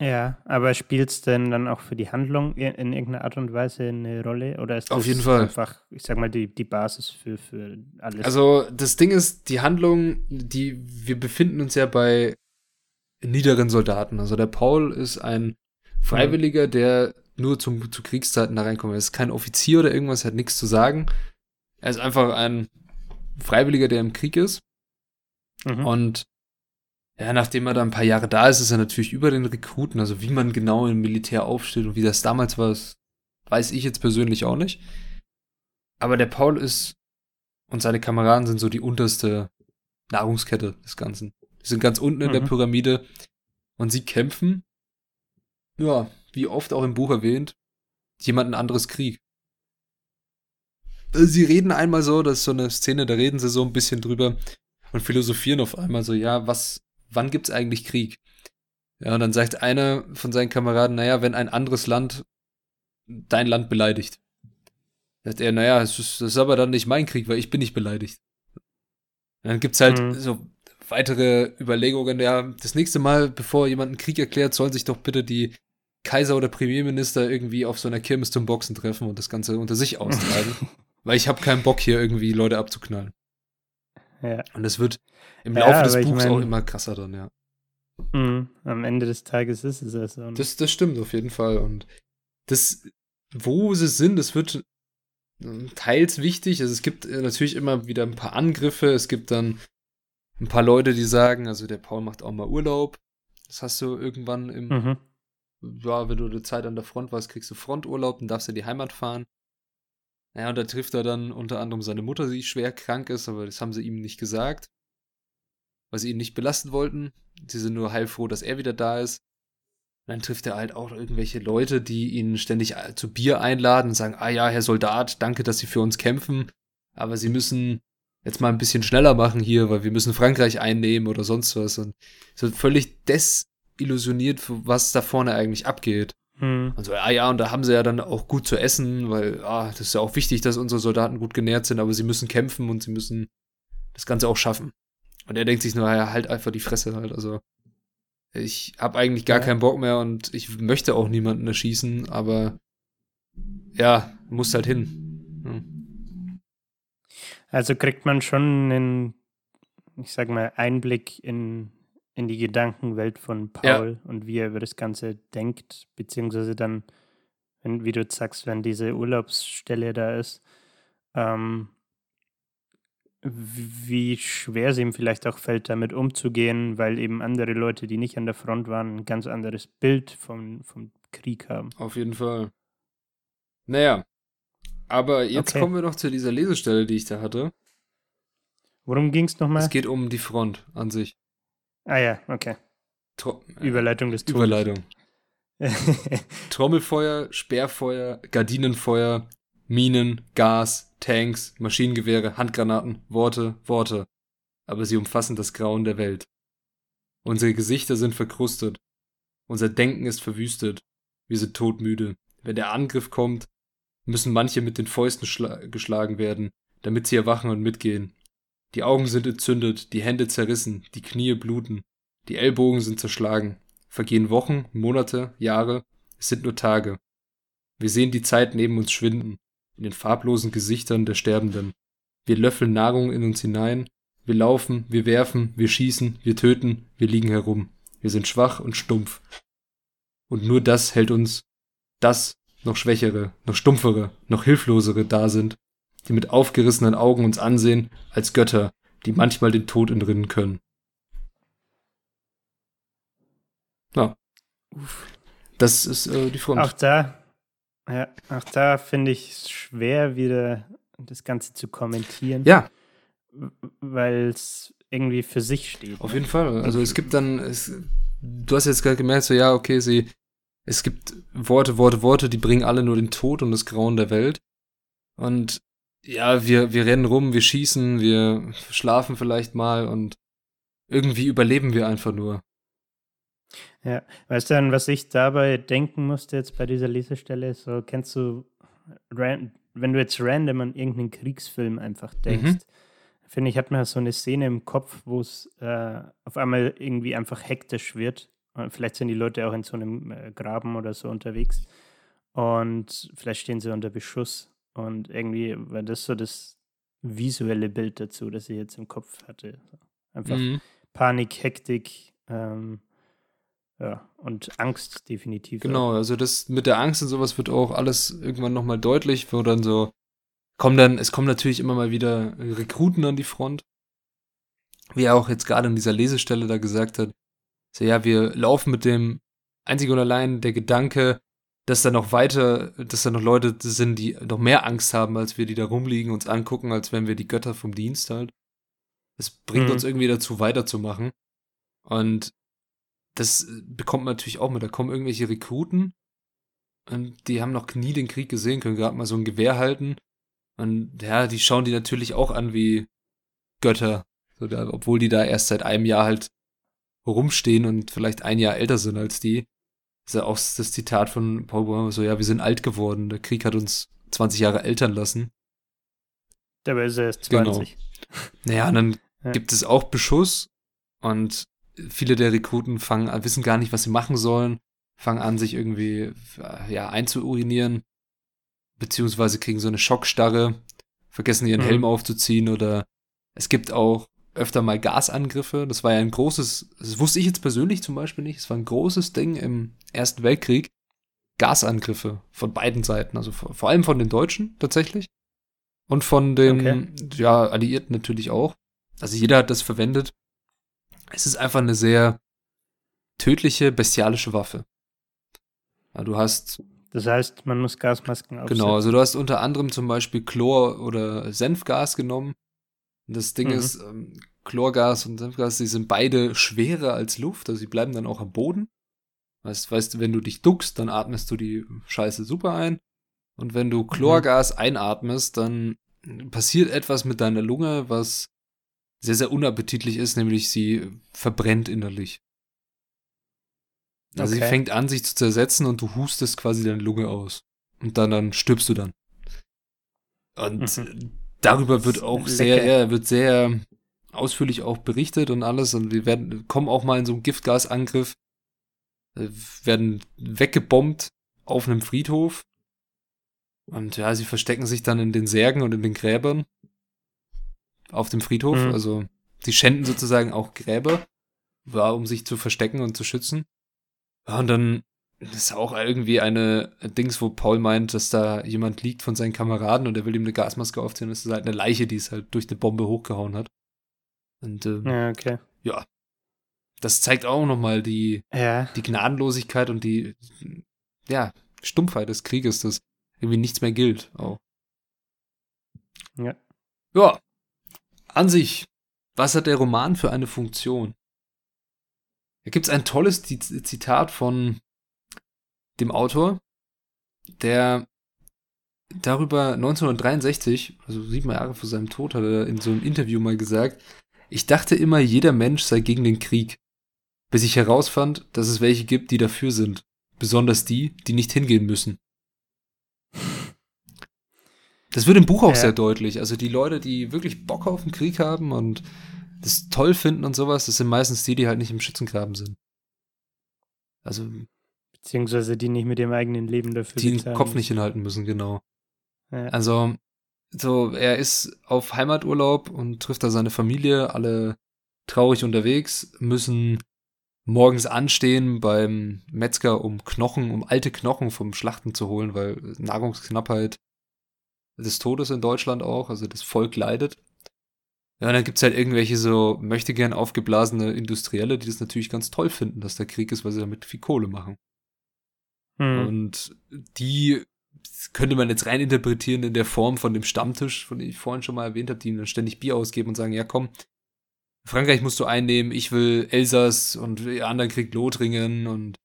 Ja, aber spielt es denn dann auch für die Handlung in, in, irgendeiner Art und Weise eine Rolle? Oder ist das Auf jeden Fall. einfach, ich sag mal, die, die Basis für, für alles? Also, das Ding ist, die Handlung, die, wir befinden uns ja bei niederen Soldaten. Also, der Paul ist ein Freiwilliger, der nur zum, zu Kriegszeiten da reinkommt. Er ist kein Offizier oder irgendwas, hat nichts zu sagen. Er ist einfach ein Freiwilliger, der im Krieg ist. Mhm. Und ja, nachdem er da ein paar Jahre da ist, ist er natürlich über den Rekruten. Also wie man genau im Militär aufsteht und wie das damals war, das weiß ich jetzt persönlich auch nicht. Aber der Paul ist und seine Kameraden sind so die unterste Nahrungskette des Ganzen. Die sind ganz unten in mhm. der Pyramide und sie kämpfen ja, wie oft auch im Buch erwähnt, jemand ein anderes Krieg. Sie reden einmal so, das ist so eine Szene, da reden sie so ein bisschen drüber und philosophieren auf einmal so, ja, was, wann gibt's eigentlich Krieg? Ja, und dann sagt einer von seinen Kameraden, naja, wenn ein anderes Land dein Land beleidigt. Sagt er, naja, das ist, das ist aber dann nicht mein Krieg, weil ich bin nicht beleidigt. Und dann gibt's halt mhm. so weitere Überlegungen, ja, das nächste Mal, bevor jemand einen Krieg erklärt, sollen sich doch bitte die Kaiser oder Premierminister irgendwie auf so einer Kirmes zum Boxen treffen und das Ganze unter sich austragen. [LAUGHS] weil ich habe keinen Bock hier irgendwie Leute abzuknallen. Ja. Und das wird im Laufe ja, des Buchs mein, auch immer krasser dann, ja. Mh, am Ende des Tages ist es ja so. Das, das stimmt auf jeden Fall. Und das, wo sie sind, das wird ähm, teils wichtig. Also es gibt äh, natürlich immer wieder ein paar Angriffe. Es gibt dann ein paar Leute, die sagen, also der Paul macht auch mal Urlaub. Das hast du irgendwann im, mhm ja, wenn du eine Zeit an der Front warst, kriegst du Fronturlaub und darfst in die Heimat fahren. Naja, und da trifft er dann unter anderem seine Mutter, die schwer krank ist, aber das haben sie ihm nicht gesagt, weil sie ihn nicht belasten wollten. Sie sind nur heilfroh, dass er wieder da ist. Und dann trifft er halt auch irgendwelche Leute, die ihn ständig zu Bier einladen und sagen, ah ja, Herr Soldat, danke, dass Sie für uns kämpfen, aber Sie müssen jetzt mal ein bisschen schneller machen hier, weil wir müssen Frankreich einnehmen oder sonst was. Und so völlig des illusioniert, was da vorne eigentlich abgeht. Hm. Und so, ja, ja, und da haben sie ja dann auch gut zu essen, weil, ah, das ist ja auch wichtig, dass unsere Soldaten gut genährt sind, aber sie müssen kämpfen und sie müssen das Ganze auch schaffen. Und er denkt sich nur, ja, halt einfach die Fresse halt, also ich habe eigentlich gar ja. keinen Bock mehr und ich möchte auch niemanden erschießen, aber ja, muss halt hin. Hm. Also kriegt man schon einen, ich sag mal, Einblick in in die Gedankenwelt von Paul ja. und wie er über das Ganze denkt, beziehungsweise dann, wenn, wie du sagst, wenn diese Urlaubsstelle da ist, ähm, wie schwer es ihm vielleicht auch fällt, damit umzugehen, weil eben andere Leute, die nicht an der Front waren, ein ganz anderes Bild vom, vom Krieg haben. Auf jeden Fall. Naja, aber jetzt okay. kommen wir noch zu dieser Lesestelle, die ich da hatte. Worum ging es nochmal? Es geht um die Front an sich. Ah ja, okay. Tro Überleitung des Todes. Überleitung. [LAUGHS] Trommelfeuer, Sperrfeuer, Gardinenfeuer, Minen, Gas, Tanks, Maschinengewehre, Handgranaten, Worte, Worte. Aber sie umfassen das Grauen der Welt. Unsere Gesichter sind verkrustet. Unser Denken ist verwüstet. Wir sind todmüde. Wenn der Angriff kommt, müssen manche mit den Fäusten geschlagen werden, damit sie erwachen und mitgehen. Die Augen sind entzündet, die Hände zerrissen, die Knie bluten, die Ellbogen sind zerschlagen. Vergehen Wochen, Monate, Jahre, es sind nur Tage. Wir sehen die Zeit neben uns schwinden, in den farblosen Gesichtern der Sterbenden. Wir löffeln Nahrung in uns hinein, wir laufen, wir werfen, wir schießen, wir töten, wir liegen herum. Wir sind schwach und stumpf. Und nur das hält uns, das noch schwächere, noch stumpfere, noch hilflosere da sind, die mit aufgerissenen Augen uns ansehen als Götter, die manchmal den Tod entrinnen können. Ja. Das ist äh, die Front. Auch da, ja, auch da finde ich es schwer, wieder das Ganze zu kommentieren. Ja. Weil es irgendwie für sich steht. Auf jeden Fall. Also es gibt dann, es, du hast jetzt gerade gemerkt, so ja, okay, sie, es gibt Worte, Worte, Worte, die bringen alle nur den Tod und das Grauen der Welt. Und ja, wir, wir rennen rum, wir schießen, wir schlafen vielleicht mal und irgendwie überleben wir einfach nur. Ja, weißt du was ich dabei denken musste jetzt bei dieser Lesestelle? So, kennst du, wenn du jetzt random an irgendeinen Kriegsfilm einfach denkst, mhm. finde ich, hat man so eine Szene im Kopf, wo es äh, auf einmal irgendwie einfach hektisch wird. Vielleicht sind die Leute auch in so einem äh, Graben oder so unterwegs und vielleicht stehen sie unter Beschuss. Und irgendwie war das so das visuelle Bild dazu, das ich jetzt im Kopf hatte. Einfach mhm. Panik, Hektik, ähm, ja, und Angst definitiv. Genau, also das mit der Angst und sowas wird auch alles irgendwann nochmal deutlich, wo dann so, kommen dann, es kommen natürlich immer mal wieder Rekruten an die Front. Wie er auch jetzt gerade an dieser Lesestelle da gesagt hat. So, ja, wir laufen mit dem einzig und allein der Gedanke, dass da noch weiter, dass da noch Leute sind, die noch mehr Angst haben, als wir, die da rumliegen, uns angucken, als wären wir die Götter vom Dienst halt. Das bringt mhm. uns irgendwie dazu, weiterzumachen. Und das äh, bekommt man natürlich auch mit. Da kommen irgendwelche Rekruten und die haben noch nie den Krieg gesehen, können gerade mal so ein Gewehr halten. Und ja, die schauen die natürlich auch an wie Götter. So, da, obwohl die da erst seit einem Jahr halt rumstehen und vielleicht ein Jahr älter sind als die. Ist ja auch das Zitat von Paul Bohmer, so, ja, wir sind alt geworden. Der Krieg hat uns 20 Jahre ältern lassen. Dabei ist er erst 20. Genau. Naja, und dann ja. gibt es auch Beschuss und viele der Rekruten fangen an, wissen gar nicht, was sie machen sollen, fangen an, sich irgendwie ja, einzuurinieren, beziehungsweise kriegen so eine Schockstarre, vergessen ihren mhm. Helm aufzuziehen oder es gibt auch öfter mal Gasangriffe. Das war ja ein großes, das wusste ich jetzt persönlich zum Beispiel nicht, es war ein großes Ding im Ersten Weltkrieg. Gasangriffe von beiden Seiten, also vor allem von den Deutschen tatsächlich und von den okay. ja, Alliierten natürlich auch. Also jeder hat das verwendet es ist einfach eine sehr tödliche, bestialische Waffe. Ja, du hast. Das heißt, man muss Gasmasken aufsetzen. Genau, also du hast unter anderem zum Beispiel Chlor- oder Senfgas genommen. Das Ding mhm. ist, ähm, Chlorgas und Senfgas, die sind beide schwerer als Luft, also sie bleiben dann auch am Boden. Weißt, weißt wenn du dich duckst, dann atmest du die Scheiße super ein. Und wenn du mhm. Chlorgas mhm. einatmest, dann passiert etwas mit deiner Lunge, was sehr, sehr unappetitlich ist, nämlich sie verbrennt innerlich. Also okay. sie fängt an, sich zu zersetzen und du hustest quasi deine Lunge aus. Und dann, dann stirbst du dann. Und mhm. darüber wird auch sehr, ja, wird sehr ausführlich auch berichtet und alles. Und wir werden, kommen auch mal in so einen Giftgasangriff, äh, werden weggebombt auf einem Friedhof. Und ja, sie verstecken sich dann in den Särgen und in den Gräbern auf dem Friedhof. Mhm. Also sie schänden sozusagen auch Gräber, war, um sich zu verstecken und zu schützen. Ja, und dann ist auch irgendwie eine Dings, wo Paul meint, dass da jemand liegt von seinen Kameraden und er will ihm eine Gasmaske aufziehen. Das ist halt eine Leiche, die es halt durch eine Bombe hochgehauen hat. Und ähm, ja, okay. ja, das zeigt auch nochmal die, ja. die Gnadenlosigkeit und die ja, Stumpfheit des Krieges, dass irgendwie nichts mehr gilt. Auch. Ja. Ja, an sich, was hat der Roman für eine Funktion? Da gibt es ein tolles Zitat von dem Autor, der darüber 1963, also sieben Jahre vor seinem Tod, hat er in so einem Interview mal gesagt, ich dachte immer, jeder Mensch sei gegen den Krieg, bis ich herausfand, dass es welche gibt, die dafür sind, besonders die, die nicht hingehen müssen. Das wird im Buch auch ja. sehr deutlich. Also die Leute, die wirklich Bock auf den Krieg haben und das toll finden und sowas, das sind meistens die, die halt nicht im Schützengraben sind. Also. Beziehungsweise die nicht mit dem eigenen Leben dafür Die den Kopf nicht hinhalten müssen, genau. Ja. Also, so, er ist auf Heimaturlaub und trifft da seine Familie, alle traurig unterwegs, müssen morgens anstehen beim Metzger, um Knochen, um alte Knochen vom Schlachten zu holen, weil Nahrungsknappheit des Todes in Deutschland auch, also das Volk leidet. Ja, und dann gibt's halt irgendwelche so möchte gern aufgeblasene Industrielle, die das natürlich ganz toll finden, dass der Krieg ist, weil sie damit viel Kohle machen. Hm. Und die könnte man jetzt rein interpretieren in der Form von dem Stammtisch, von dem ich vorhin schon mal erwähnt habe, die ihnen dann ständig Bier ausgeben und sagen, ja komm, Frankreich musst du einnehmen, ich will Elsass und der andere kriegt Lothringen und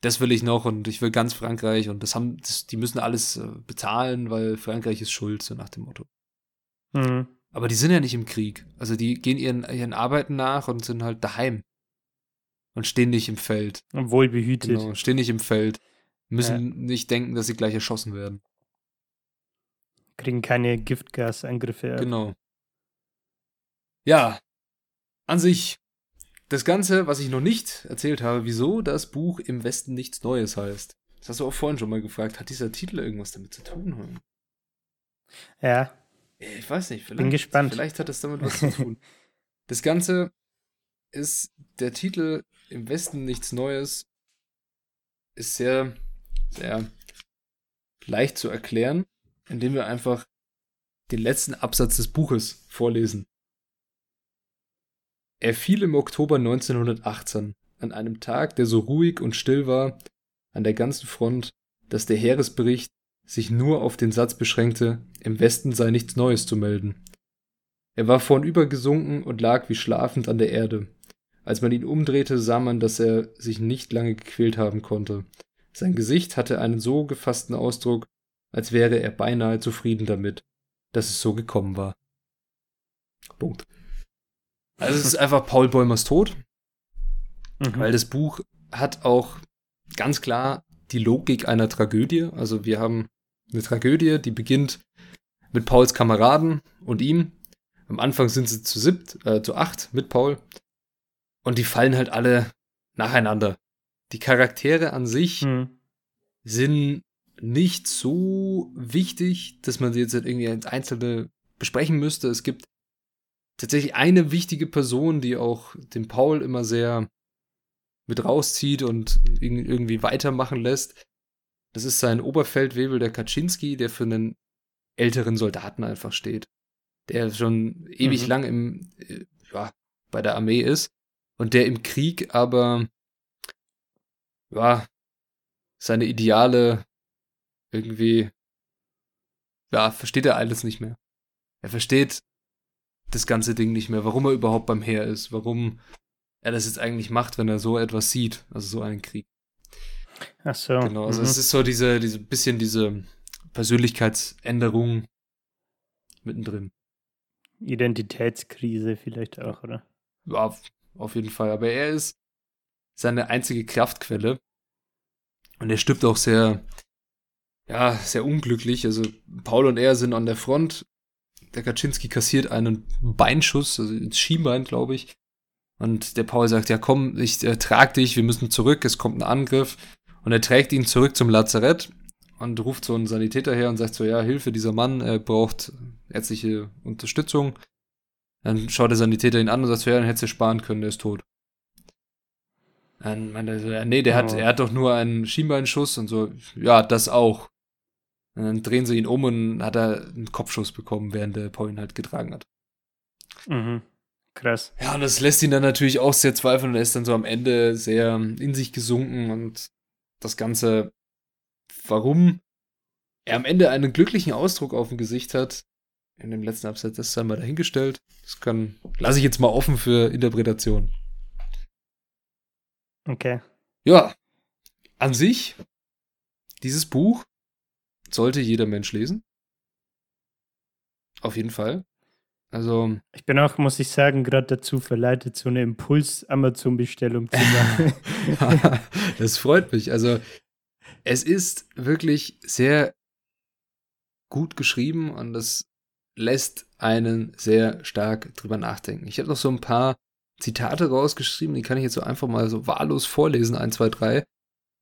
das will ich noch und ich will ganz Frankreich und das haben, das, die müssen alles äh, bezahlen, weil Frankreich ist schuld, so nach dem Motto. Mhm. Aber die sind ja nicht im Krieg. Also die gehen ihren, ihren Arbeiten nach und sind halt daheim. Und stehen nicht im Feld. Und wohlbehütet. Genau, stehen nicht im Feld. Müssen ja. nicht denken, dass sie gleich erschossen werden. Kriegen keine Giftgasangriffe. Ab. Genau. Ja, an sich das Ganze, was ich noch nicht erzählt habe, wieso das Buch im Westen nichts Neues heißt. Das hast du auch vorhin schon mal gefragt. Hat dieser Titel irgendwas damit zu tun? Ja. Ich weiß nicht. Bin gespannt. Vielleicht hat es damit was zu tun. [LAUGHS] Das Ganze ist der Titel im Westen nichts Neues. Ist sehr, sehr leicht zu erklären, indem wir einfach den letzten Absatz des Buches vorlesen. Er fiel im Oktober 1918, an einem Tag, der so ruhig und still war, an der ganzen Front, dass der Heeresbericht sich nur auf den Satz beschränkte, im Westen sei nichts Neues zu melden. Er war vornüber gesunken und lag wie schlafend an der Erde. Als man ihn umdrehte, sah man, dass er sich nicht lange gequält haben konnte. Sein Gesicht hatte einen so gefassten Ausdruck, als wäre er beinahe zufrieden damit, dass es so gekommen war. Punkt. Also es ist einfach Paul Bäumers Tod, mhm. weil das Buch hat auch ganz klar die Logik einer Tragödie. Also wir haben eine Tragödie, die beginnt mit Pauls Kameraden und ihm. Am Anfang sind sie zu siebt, äh, zu acht mit Paul. Und die fallen halt alle nacheinander. Die Charaktere an sich mhm. sind nicht so wichtig, dass man sie jetzt halt irgendwie als einzelne besprechen müsste. Es gibt tatsächlich eine wichtige Person, die auch den Paul immer sehr mit rauszieht und irgendwie weitermachen lässt. Das ist sein Oberfeldwebel, der Kaczynski, der für einen älteren Soldaten einfach steht. Der schon ewig mhm. lang im, äh, ja, bei der Armee ist und der im Krieg aber, ja, seine Ideale irgendwie, ja, versteht er alles nicht mehr. Er versteht das ganze Ding nicht mehr, warum er überhaupt beim Heer ist, warum er das jetzt eigentlich macht, wenn er so etwas sieht, also so einen Krieg. Ach so. Genau, also mhm. es ist so diese, diese bisschen diese Persönlichkeitsänderung mittendrin. Identitätskrise vielleicht auch, oder? Ja, auf jeden Fall. Aber er ist seine einzige Kraftquelle. Und er stirbt auch sehr, ja, sehr unglücklich. Also Paul und er sind an der Front der Kaczynski kassiert einen Beinschuss, also ins Schienbein, glaube ich. Und der Paul sagt, ja komm, ich äh, trag dich, wir müssen zurück, es kommt ein Angriff. Und er trägt ihn zurück zum Lazarett und ruft so einen Sanitäter her und sagt so, ja, Hilfe, dieser Mann, er braucht ärztliche Unterstützung. Dann schaut der Sanitäter ihn an und sagt so, ja, dann hättest du sparen können, der ist tot. Dann meint er so, ja, nee, der oh. hat, er hat doch nur einen Schienbeinschuss und so, ja, das auch. Und dann drehen sie ihn um und hat er einen Kopfschuss bekommen, während der Paul ihn halt getragen hat. Mhm. Krass. Ja, und das lässt ihn dann natürlich auch sehr zweifeln und er ist dann so am Ende sehr in sich gesunken und das Ganze, warum er am Ende einen glücklichen Ausdruck auf dem Gesicht hat, in dem letzten Absatz, das sei mal dahingestellt. Das kann, lasse ich jetzt mal offen für Interpretation. Okay. Ja, an sich, dieses Buch sollte jeder Mensch lesen. Auf jeden Fall. Also. Ich bin auch, muss ich sagen, gerade dazu verleitet, so eine Impuls-Amazon-Bestellung zu machen. [LAUGHS] das freut mich. Also, es ist wirklich sehr gut geschrieben und das lässt einen sehr stark drüber nachdenken. Ich habe noch so ein paar Zitate rausgeschrieben, die kann ich jetzt so einfach mal so wahllos vorlesen, ein, zwei, drei.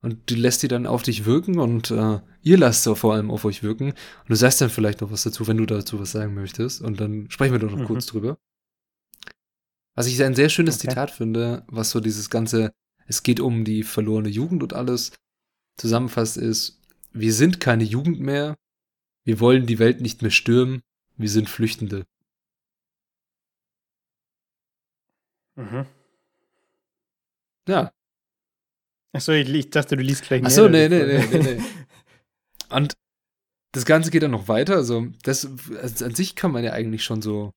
Und du lässt die dann auf dich wirken und äh, ihr lasst so vor allem auf euch wirken. Und du sagst dann vielleicht noch was dazu, wenn du dazu was sagen möchtest. Und dann sprechen wir doch noch mhm. kurz drüber. Was ich ein sehr schönes okay. Zitat finde, was so dieses ganze, es geht um die verlorene Jugend und alles zusammenfasst, ist, wir sind keine Jugend mehr, wir wollen die Welt nicht mehr stürmen, wir sind Flüchtende. Mhm. Ja, Achso, ich, ich dachte, du liest gleich mehr. Achso, nee, nee, nee, nee, nee. [LAUGHS] Und das Ganze geht dann noch weiter. Also, das also an sich kann man ja eigentlich schon so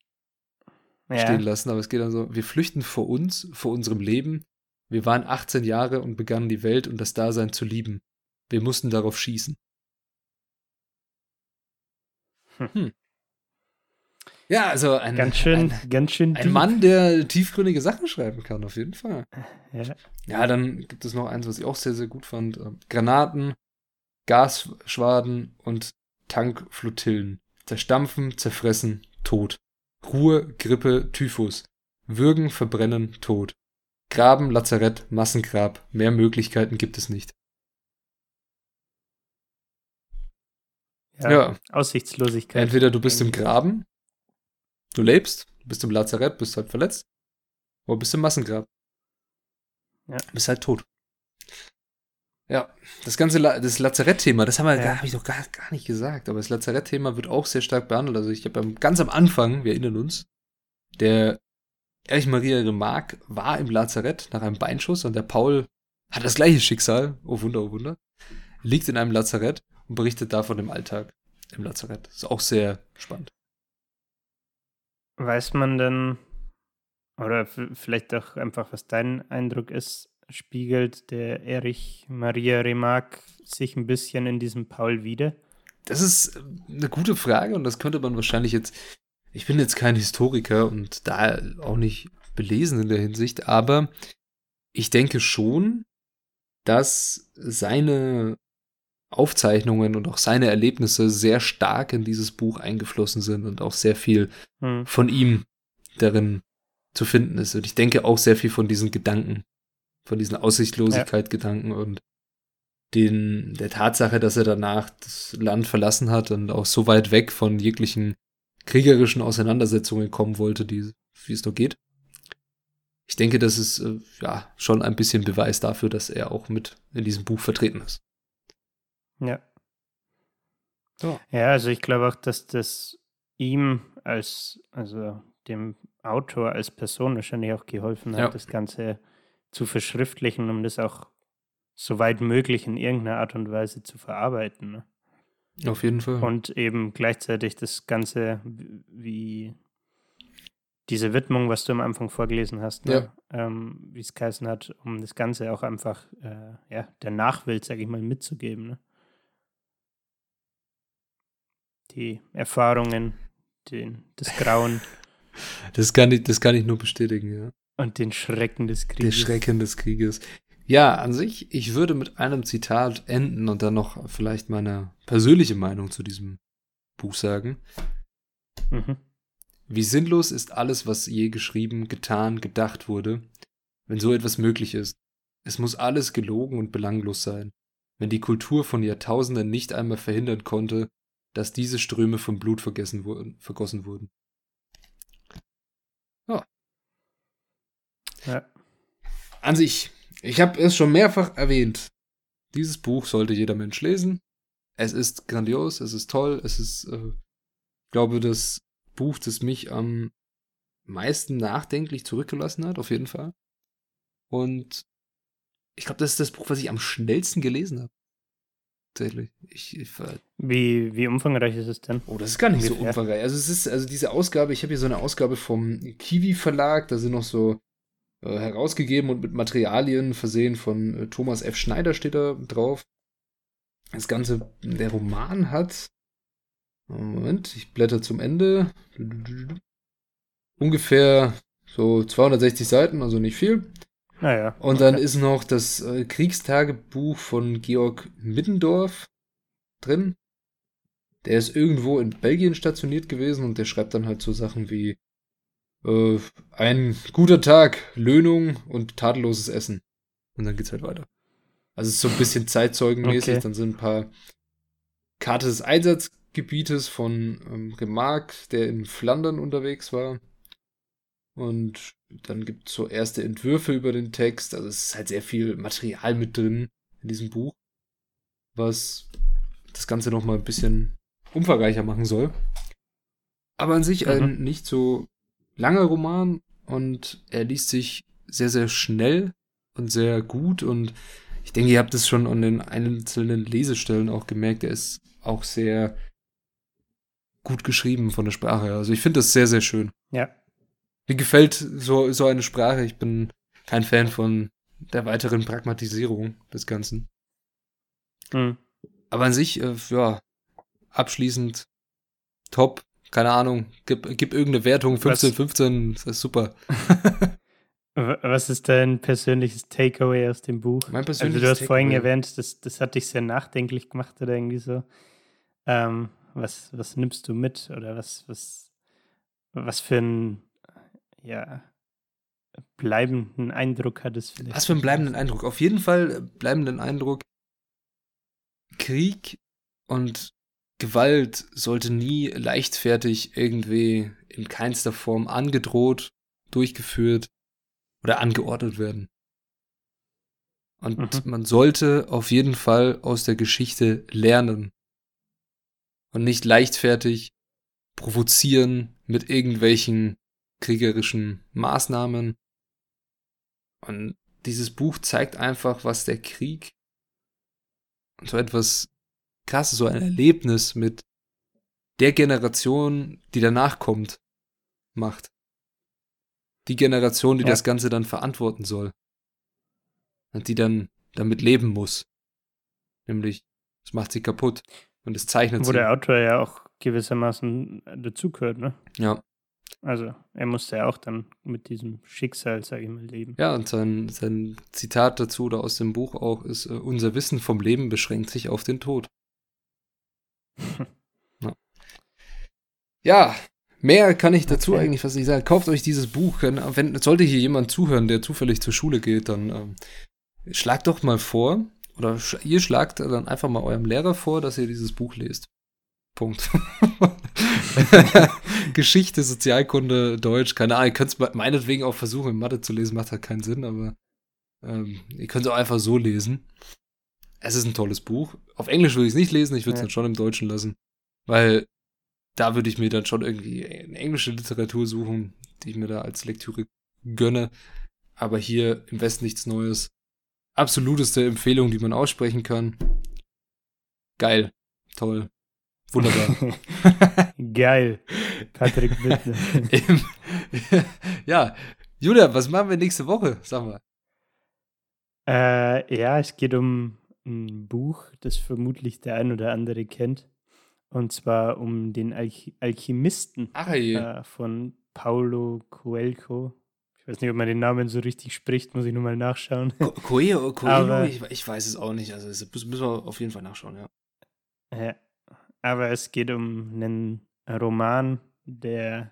ja. stehen lassen, aber es geht dann so: Wir flüchten vor uns, vor unserem Leben. Wir waren 18 Jahre und begannen die Welt und das Dasein zu lieben. Wir mussten darauf schießen. Hm. Ja, also ein, ganz schön, ein, ganz schön ein Mann, der tiefgründige Sachen schreiben kann, auf jeden Fall. Ja. ja, dann gibt es noch eins, was ich auch sehr, sehr gut fand. Ähm, Granaten, Gasschwaden und Tankflotillen. Zerstampfen, zerfressen, tot. Ruhe, Grippe, Typhus. Würgen, verbrennen, tot. Graben, Lazarett, Massengrab. Mehr Möglichkeiten gibt es nicht. Ja, ja. Aussichtslosigkeit. Entweder du bist im Graben, du lebst, du bist im Lazarett, bist halt verletzt, oder bist im Massengrab. Ja. Bist halt tot. Ja, das ganze La das Lazarett-Thema, das haben wir, ja. habe ich doch gar, gar nicht gesagt, aber das Lazarett-Thema wird auch sehr stark behandelt. Also ich habe ganz am Anfang, wir erinnern uns, der Erich Maria Remarque war im Lazarett nach einem Beinschuss und der Paul hat das gleiche Schicksal, oh Wunder, oh Wunder, liegt in einem Lazarett und berichtet davon im Alltag im Lazarett. Ist auch sehr spannend. Weiß man denn, oder vielleicht auch einfach, was dein Eindruck ist, spiegelt der Erich Maria Remarque sich ein bisschen in diesem Paul wieder? Das ist eine gute Frage und das könnte man wahrscheinlich jetzt. Ich bin jetzt kein Historiker und da auch nicht belesen in der Hinsicht, aber ich denke schon, dass seine Aufzeichnungen und auch seine Erlebnisse sehr stark in dieses Buch eingeflossen sind und auch sehr viel hm. von ihm darin zu finden ist. Und ich denke auch sehr viel von diesen Gedanken, von diesen Aussichtslosigkeit-Gedanken ja. und den, der Tatsache, dass er danach das Land verlassen hat und auch so weit weg von jeglichen kriegerischen Auseinandersetzungen kommen wollte, die, wie es nur geht. Ich denke, das ist äh, ja schon ein bisschen Beweis dafür, dass er auch mit in diesem Buch vertreten ist. Ja. So. Ja, also ich glaube auch, dass das ihm als, also dem Autor als Person wahrscheinlich auch geholfen hat, ja. das Ganze zu verschriftlichen, um das auch so weit möglich in irgendeiner Art und Weise zu verarbeiten. Ne? Auf jeden Fall. Und eben gleichzeitig das Ganze wie diese Widmung, was du am Anfang vorgelesen hast, ne? ja. ähm, wie es geheißen hat, um das Ganze auch einfach äh, ja, der Nachwelt, sage ich mal, mitzugeben. Ne? Die Erfahrungen, den, das Grauen. [LAUGHS] Das kann, ich, das kann ich nur bestätigen, ja. Und den Schrecken des Krieges. Der Schrecken des Krieges. Ja, an sich, ich würde mit einem Zitat enden und dann noch vielleicht meine persönliche Meinung zu diesem Buch sagen. Mhm. Wie sinnlos ist alles, was je geschrieben, getan, gedacht wurde, wenn so etwas möglich ist. Es muss alles gelogen und belanglos sein. Wenn die Kultur von Jahrtausenden nicht einmal verhindern konnte, dass diese Ströme von Blut vergessen wurden, vergossen wurden. Ja. ja. An sich, ich habe es schon mehrfach erwähnt. Dieses Buch sollte jeder Mensch lesen. Es ist grandios, es ist toll, es ist, äh, ich glaube, das Buch, das mich am meisten nachdenklich zurückgelassen hat, auf jeden Fall. Und ich glaube, das ist das Buch, was ich am schnellsten gelesen habe tatsächlich. Ich, ich wie, wie umfangreich ist es denn? Oh, das ist gar nicht Ungefähr. so umfangreich. Also es ist, also diese Ausgabe, ich habe hier so eine Ausgabe vom Kiwi Verlag, da sind noch so äh, herausgegeben und mit Materialien versehen von äh, Thomas F. Schneider steht da drauf. Das Ganze, der Roman hat. Moment, ich blätter zum Ende. Ungefähr so 260 Seiten, also nicht viel. Naja. Und dann ist noch das äh, Kriegstagebuch von Georg Middendorf drin. Der ist irgendwo in Belgien stationiert gewesen und der schreibt dann halt so Sachen wie äh, ein guter Tag, Löhnung und tadelloses Essen. Und dann geht's halt weiter. Also es ist so ein bisschen [LAUGHS] zeitzeugenmäßig. Okay. Dann sind ein paar Karte des Einsatzgebietes von ähm, Remarque, der in Flandern unterwegs war. Und dann gibt es so erste Entwürfe über den Text. Also es ist halt sehr viel Material mit drin in diesem Buch, was das Ganze nochmal ein bisschen umfangreicher machen soll. Aber an sich mhm. ein nicht so langer Roman und er liest sich sehr, sehr schnell und sehr gut und ich denke, ihr habt es schon an den einzelnen Lesestellen auch gemerkt, er ist auch sehr gut geschrieben von der Sprache. Also ich finde das sehr, sehr schön. Ja. Mir gefällt so, so eine Sprache. Ich bin kein Fan von der weiteren Pragmatisierung des Ganzen. Mhm. Aber an sich, äh, ja, abschließend top. keine Ahnung, gib, gib irgendeine Wertung, 15, Was? 15, das ist super. [LAUGHS] Was ist dein persönliches Takeaway aus dem Buch? Mein persönliches also du hast vorhin erwähnt, das, das hat dich sehr nachdenklich gemacht oder irgendwie so. Ähm, was, was nimmst du mit oder was, was, was für einen ja, bleibenden Eindruck hat es vielleicht? Was für einen bleibenden Eindruck? Auf jeden Fall bleibenden Eindruck. Krieg und Gewalt sollte nie leichtfertig irgendwie in keinster Form angedroht, durchgeführt oder angeordnet werden. Und mhm. man sollte auf jeden Fall aus der Geschichte lernen und nicht leichtfertig provozieren mit irgendwelchen kriegerischen Maßnahmen. Und dieses Buch zeigt einfach, was der Krieg und so etwas krasses, so ein Erlebnis mit der Generation, die danach kommt, macht. Die Generation, die ja. das Ganze dann verantworten soll. Und die dann damit leben muss. Nämlich, es macht sie kaputt. Und es zeichnet Wo sie. Wo der Autor ja auch gewissermaßen dazugehört, ne? Ja. Also, er musste ja auch dann mit diesem Schicksal, sage ich mal, leben. Ja, und sein, sein Zitat dazu oder aus dem Buch auch ist: äh, Unser Wissen vom Leben beschränkt sich auf den Tod. [LAUGHS] ja. ja. mehr kann ich dazu okay. eigentlich was ich sagen. Kauft euch dieses Buch. Wenn, sollte hier jemand zuhören, der zufällig zur Schule geht, dann ähm, schlagt doch mal vor, oder ihr schlagt dann einfach mal eurem Lehrer vor, dass ihr dieses Buch lest. Punkt. [LAUGHS] Geschichte, Sozialkunde, Deutsch, keine Ahnung. Ihr könnt es meinetwegen auch versuchen, in Mathe zu lesen, macht halt keinen Sinn, aber ähm, ihr könnt es auch einfach so lesen. Es ist ein tolles Buch. Auf Englisch würde ich es nicht lesen, ich würde es ja. dann schon im Deutschen lassen. Weil da würde ich mir dann schon irgendwie eine englische Literatur suchen, die ich mir da als Lektüre gönne. Aber hier im Westen nichts Neues absoluteste Empfehlung, die man aussprechen kann. Geil. Toll. Wunderbar. [LAUGHS] Geil. Patrick bitte. [LAUGHS] [LAUGHS] ja. Julia, was machen wir nächste Woche? Sag mal. Äh, ja, es geht um ein Buch, das vermutlich der ein oder andere kennt. Und zwar um den Alch Alchemisten Ach, äh, von Paulo Coelho weiß nicht, ob man den Namen so richtig spricht, muss ich nur mal nachschauen. Coelho, Coelho ich, ich, weiß es auch nicht. Also das müssen wir auf jeden Fall nachschauen, ja. ja. Aber es geht um einen Roman, der,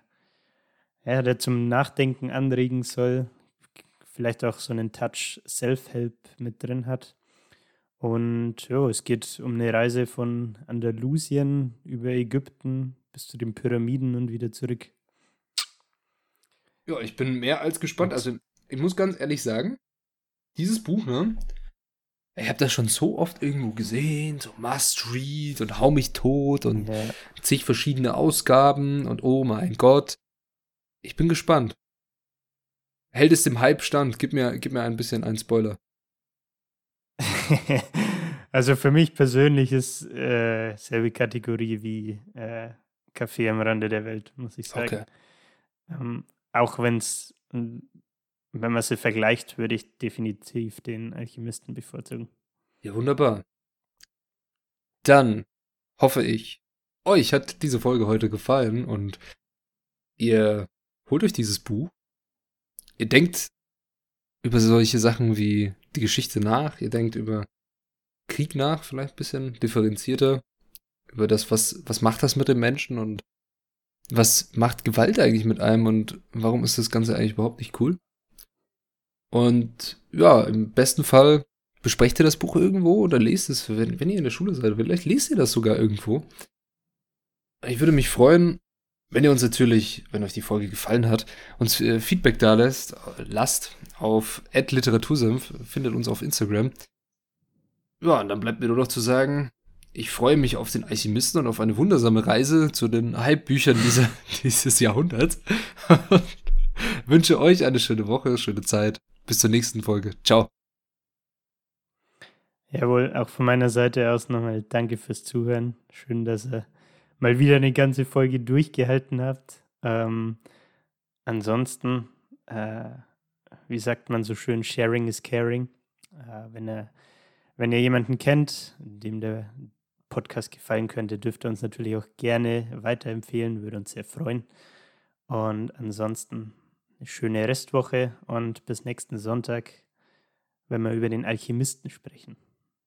ja, der zum Nachdenken anregen soll, vielleicht auch so einen Touch Self-Help mit drin hat. Und ja, es geht um eine Reise von Andalusien über Ägypten bis zu den Pyramiden und wieder zurück. Ja, ich bin mehr als gespannt. Also, ich muss ganz ehrlich sagen, dieses Buch, ne? Ich habe das schon so oft irgendwo gesehen, so Must Read und Hau mich tot und ja. zig verschiedene Ausgaben und oh mein Gott. Ich bin gespannt. Hält es dem Hype stand? Gib mir, gib mir ein bisschen einen Spoiler. [LAUGHS] also für mich persönlich ist äh, selbe Kategorie wie äh, Kaffee am Rande der Welt, muss ich sagen. Okay. Ähm, auch wenn es, wenn man sie vergleicht, würde ich definitiv den Alchemisten bevorzugen. Ja, wunderbar. Dann hoffe ich, euch hat diese Folge heute gefallen und ihr holt euch dieses Buch. Ihr denkt über solche Sachen wie die Geschichte nach, ihr denkt über Krieg nach, vielleicht ein bisschen differenzierter, über das, was, was macht das mit dem Menschen und was macht Gewalt eigentlich mit einem und warum ist das Ganze eigentlich überhaupt nicht cool? Und ja, im besten Fall besprecht ihr das Buch irgendwo oder lest es, wenn, wenn ihr in der Schule seid. Vielleicht lest ihr das sogar irgendwo. Ich würde mich freuen, wenn ihr uns natürlich, wenn euch die Folge gefallen hat, uns äh, Feedback da lässt, lasst auf literatursenf, findet uns auf Instagram. Ja, und dann bleibt mir nur noch zu sagen, ich freue mich auf den Alchemisten und auf eine wundersame Reise zu den Hype-Büchern [LAUGHS] dieses Jahrhunderts. [LAUGHS] wünsche euch eine schöne Woche, schöne Zeit. Bis zur nächsten Folge. Ciao. Jawohl, auch von meiner Seite aus nochmal danke fürs Zuhören. Schön, dass ihr mal wieder eine ganze Folge durchgehalten habt. Ähm, ansonsten, äh, wie sagt man so schön, sharing is caring. Äh, wenn, er, wenn ihr jemanden kennt, dem der Podcast gefallen könnte, dürft ihr uns natürlich auch gerne weiterempfehlen, würde uns sehr freuen. Und ansonsten schöne Restwoche und bis nächsten Sonntag, wenn wir über den Alchemisten sprechen.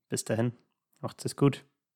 Bis dahin, macht's es gut.